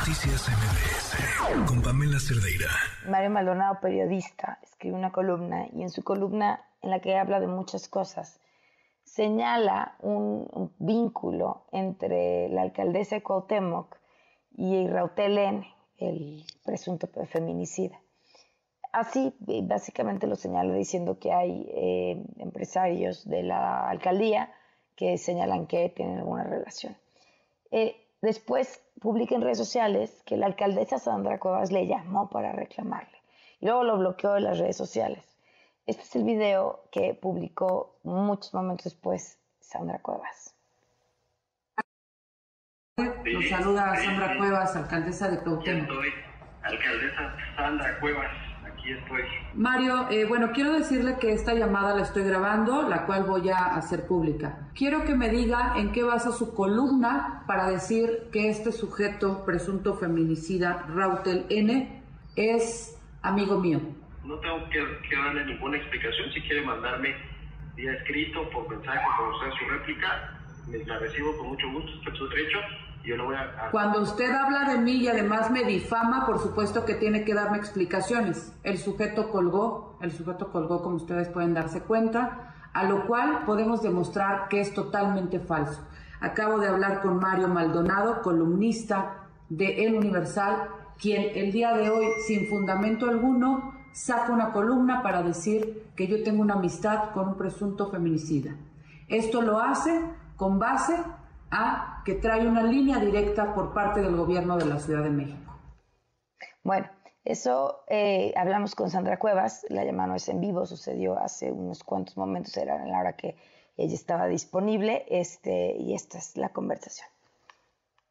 Noticias MBS con Pamela Cerdeira. Mario Maldonado, periodista, escribe una columna y en su columna, en la que habla de muchas cosas, señala un, vínculo entre la alcaldesa de Cuauhtémoc y Rautel N., el presunto feminicida. Así, básicamente lo señala diciendo que hay eh, empresarios de la alcaldía que señalan que tienen alguna relación. Eh, después publica en redes sociales que la alcaldesa Sandra Cuevas le llamó para reclamarle y luego lo bloqueó de las redes sociales. Este es el video que publicó muchos momentos después Sandra Cuevas. Nos saluda Sandra Cuevas, alcaldesa de Cuauhtémoc. alcaldesa Sandra Cuevas Mario, eh, bueno, quiero decirle que esta llamada la estoy grabando, la cual voy a hacer pública. Quiero que me diga en qué basa su columna para decir que este sujeto presunto feminicida, Rautel N, es amigo mío. No tengo que, darle ninguna explicación. Si quiere mandarme vía escrito, por mensaje, por usar su réplica, me la recibo con mucho gusto, estoy su derecho cuando usted habla de mí y además me difama, por supuesto que tiene que darme explicaciones. El sujeto colgó, el sujeto colgó como ustedes pueden darse cuenta, a lo cual podemos demostrar que es totalmente falso. Acabo de hablar con Mario Maldonado, columnista de El Universal, quien el día de hoy, sin fundamento alguno, saca una columna para decir que yo tengo una amistad con un presunto feminicida. Esto lo hace con base a que trae una línea directa por parte del gobierno de la Ciudad de México. Bueno, eso eh, hablamos con Sandra Cuevas, la llamada no es en vivo, sucedió hace unos cuantos momentos, era en la hora que ella estaba disponible, este, y esta es la conversación.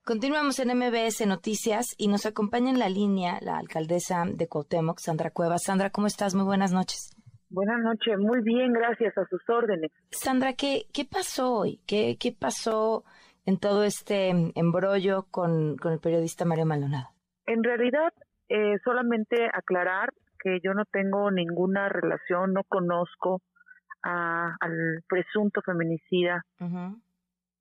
Continuamos en MBS Noticias y nos acompaña en la línea la alcaldesa de Cuauhtémoc, Sandra Cuevas. Sandra, ¿cómo estás? Muy buenas noches. Buenas noches, muy bien, gracias a sus órdenes. Sandra, ¿qué, qué pasó hoy? ¿Qué, qué pasó en todo este embrollo con, el periodista Mario Maldonado? En realidad, eh, solamente aclarar que yo no tengo ninguna relación, no conozco al presunto feminicida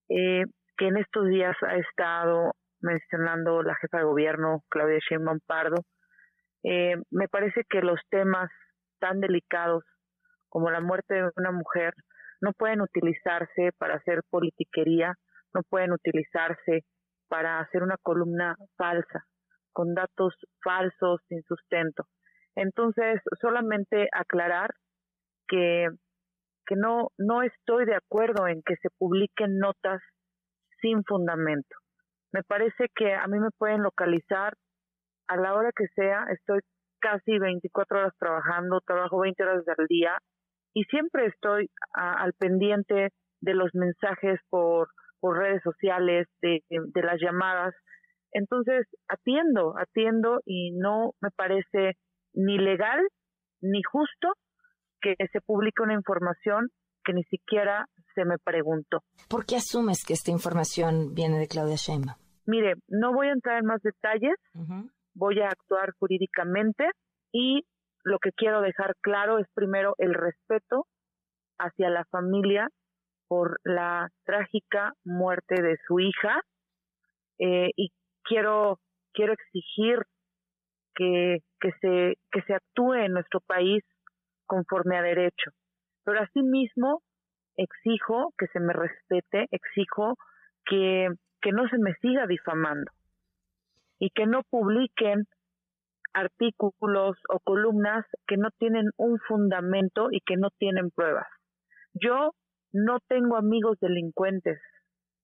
eh, que en estos días ha estado mencionando la jefa de gobierno, Claudia Sheinbaum Pardo. Eh, me parece que los temas tan delicados como la muerte de una mujer no pueden utilizarse para hacer politiquería no pueden utilizarse para hacer una columna falsa, con datos falsos, sin sustento. Entonces, solamente aclarar que, que no, no estoy de acuerdo en que se publiquen notas sin fundamento. Me parece que a mí me pueden localizar a la hora que sea, estoy casi 24 horas trabajando, trabajo 20 horas al día y siempre estoy al pendiente de los mensajes por por redes sociales, de, de, las llamadas. Entonces, atiendo, atiendo y no me parece ni legal ni justo que se publique una información que ni siquiera se me preguntó. ¿Por qué asumes que esta información viene de Claudia Sheinbaum? Mire, no voy a entrar en más detalles, voy a actuar jurídicamente y lo que quiero dejar claro es primero el respeto hacia la familia por la trágica muerte de su hija eh, y quiero quiero exigir que, que se que se actúe en nuestro país conforme a derecho pero asimismo exijo que se me respete exijo que que no se me siga difamando y que no publiquen artículos o columnas que no tienen un fundamento y que no tienen pruebas. Yo no tengo amigos delincuentes,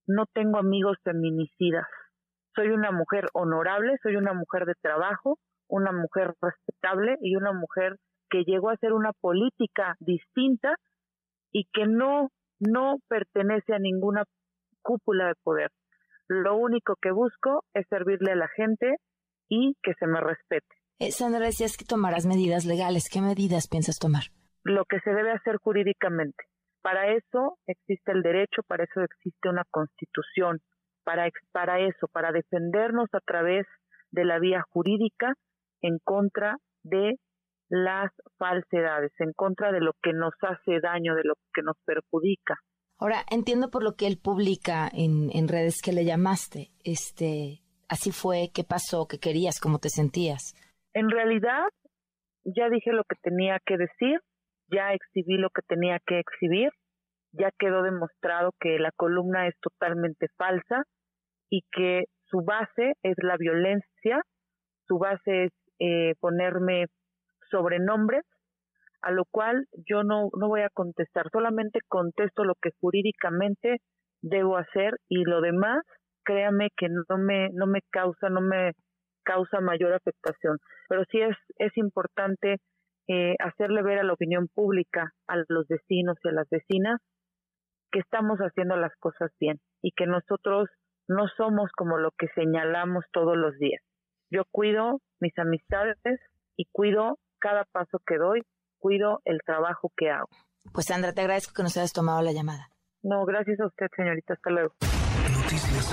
no tengo amigos feminicidas. Soy una mujer honorable, soy una mujer de trabajo, una mujer respetable y una mujer que llegó a hacer una política distinta y que no no pertenece a ninguna cúpula de poder. Lo único que busco es servirle a la gente y que se me respete. Eh, Sandra, decías que tomarás medidas legales. ¿Qué medidas piensas tomar? Lo que se debe hacer jurídicamente. Para eso existe el derecho, para eso existe una constitución, para, para eso, para defendernos a través de la vía jurídica en contra de las falsedades, en contra de lo que nos hace daño, de lo que nos perjudica. Ahora, entiendo por lo que él publica en, en redes que le llamaste, este, así fue, qué pasó, qué querías, cómo te sentías. En realidad, ya dije lo que tenía que decir, ya exhibí lo que tenía que exhibir, ya quedó demostrado que la columna es totalmente falsa y que su base es la violencia, su base es eh, ponerme sobrenombres, a lo cual yo no, no voy a contestar, solamente contesto lo que jurídicamente debo hacer y lo demás, créame que no me, no me causa, no me causa mayor afectación. Pero sí es, es importante eh, hacerle ver a la opinión pública, a los vecinos y a las vecinas, que estamos haciendo las cosas bien y que nosotros no somos como lo que señalamos todos los días. Yo cuido mis amistades y cuido cada paso que doy, cuido el trabajo que hago. Pues Sandra, te agradezco que nos hayas tomado la llamada. No, gracias a usted, señorita. Hasta luego. Noticias